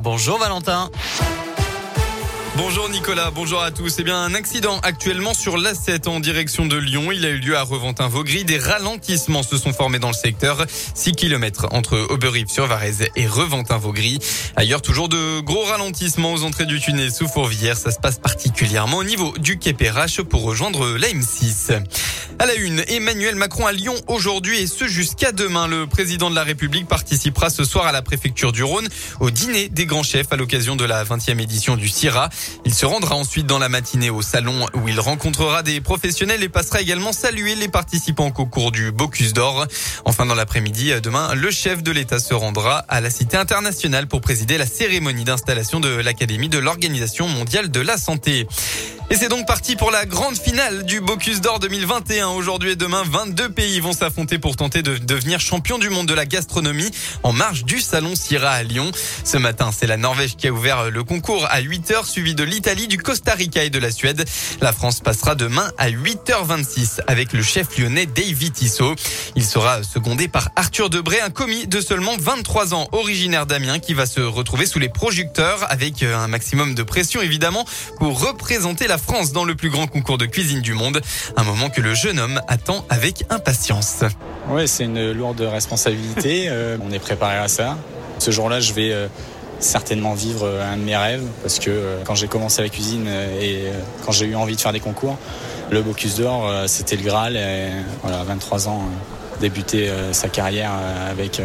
Bonjour Valentin. Bonjour Nicolas, bonjour à tous. Eh bien, un accident actuellement sur l'A7 en direction de Lyon. Il a eu lieu à Reventin-Vaugry. Des ralentissements se sont formés dans le secteur. 6 km entre Auberive-sur-Varèse et Reventin-Vaugry. Ailleurs, toujours de gros ralentissements aux entrées du tunnel sous Fourvière. Ça se passe particulièrement au niveau du Quai pour rejoindre la M6. À la une, Emmanuel Macron à Lyon aujourd'hui et ce jusqu'à demain. Le président de la République participera ce soir à la préfecture du Rhône au dîner des grands chefs à l'occasion de la 20e édition du CIRA. Il se rendra ensuite dans la matinée au salon où il rencontrera des professionnels et passera également saluer les participants au concours du Bocuse d'Or. Enfin, dans l'après-midi, demain, le chef de l'État se rendra à la Cité internationale pour présider la cérémonie d'installation de l'Académie de l'Organisation mondiale de la santé. Et c'est donc parti pour la grande finale du Bocuse d'Or 2021. Aujourd'hui et demain, 22 pays vont s'affronter pour tenter de devenir champion du monde de la gastronomie en marge du Salon Syrah à Lyon. Ce matin, c'est la Norvège qui a ouvert le concours à 8h, suivi de l'Italie, du Costa Rica et de la Suède. La France passera demain à 8h26 avec le chef lyonnais David Tissot. Il sera secondé par Arthur Debré, un commis de seulement 23 ans, originaire d'Amiens, qui va se retrouver sous les projecteurs avec un maximum de pression évidemment pour représenter la France dans le plus grand concours de cuisine du monde. Un moment que le jeune homme attend avec impatience. Oui, c'est une lourde responsabilité. Euh, on est préparé à ça. Ce jour-là, je vais euh, certainement vivre un de mes rêves parce que euh, quand j'ai commencé la cuisine et quand j'ai eu envie de faire des concours, le Bocuse d'Or, c'était le Graal. Et, voilà, 23 ans, débuter sa carrière avec,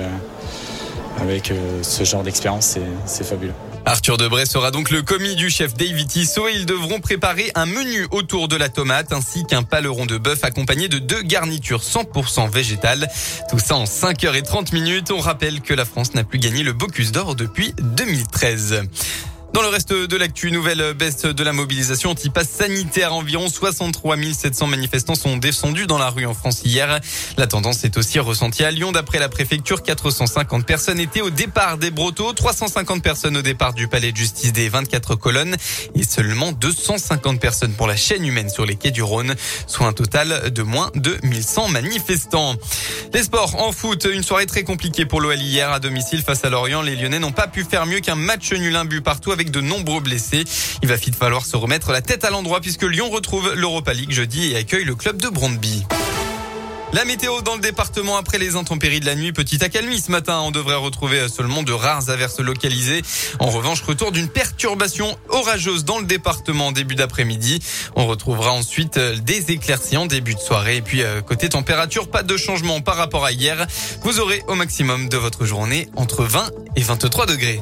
avec ce genre d'expérience, c'est fabuleux. Arthur Debray sera donc le commis du chef David Tissot et ils devront préparer un menu autour de la tomate ainsi qu'un paleron de bœuf accompagné de deux garnitures 100% végétales. Tout ça en 5h30 minutes. On rappelle que la France n'a plus gagné le Bocuse d'Or depuis 2013. Dans le reste de l'actu, nouvelle baisse de la mobilisation anti-pass sanitaire. Environ 63 700 manifestants sont descendus dans la rue en France hier. La tendance est aussi ressentie à Lyon. D'après la préfecture, 450 personnes étaient au départ des Brotteaux, 350 personnes au départ du palais de justice des 24 colonnes et seulement 250 personnes pour la chaîne humaine sur les quais du Rhône, soit un total de moins de 1100 manifestants. Les sports en foot, une soirée très compliquée pour l'OL hier à domicile face à Lorient. Les Lyonnais n'ont pas pu faire mieux qu'un match nul un but partout avec de nombreux blessés. Il va falloir se remettre la tête à l'endroit puisque Lyon retrouve l'Europa League jeudi et accueille le club de Brondby. La météo dans le département après les intempéries de la nuit, petit accalmie ce matin. On devrait retrouver seulement de rares averses localisées. En revanche, retour d'une perturbation orageuse dans le département en début d'après-midi. On retrouvera ensuite des éclaircies en début de soirée. Et puis, euh, côté température, pas de changement par rapport à hier. Vous aurez au maximum de votre journée entre 20 et 23 degrés.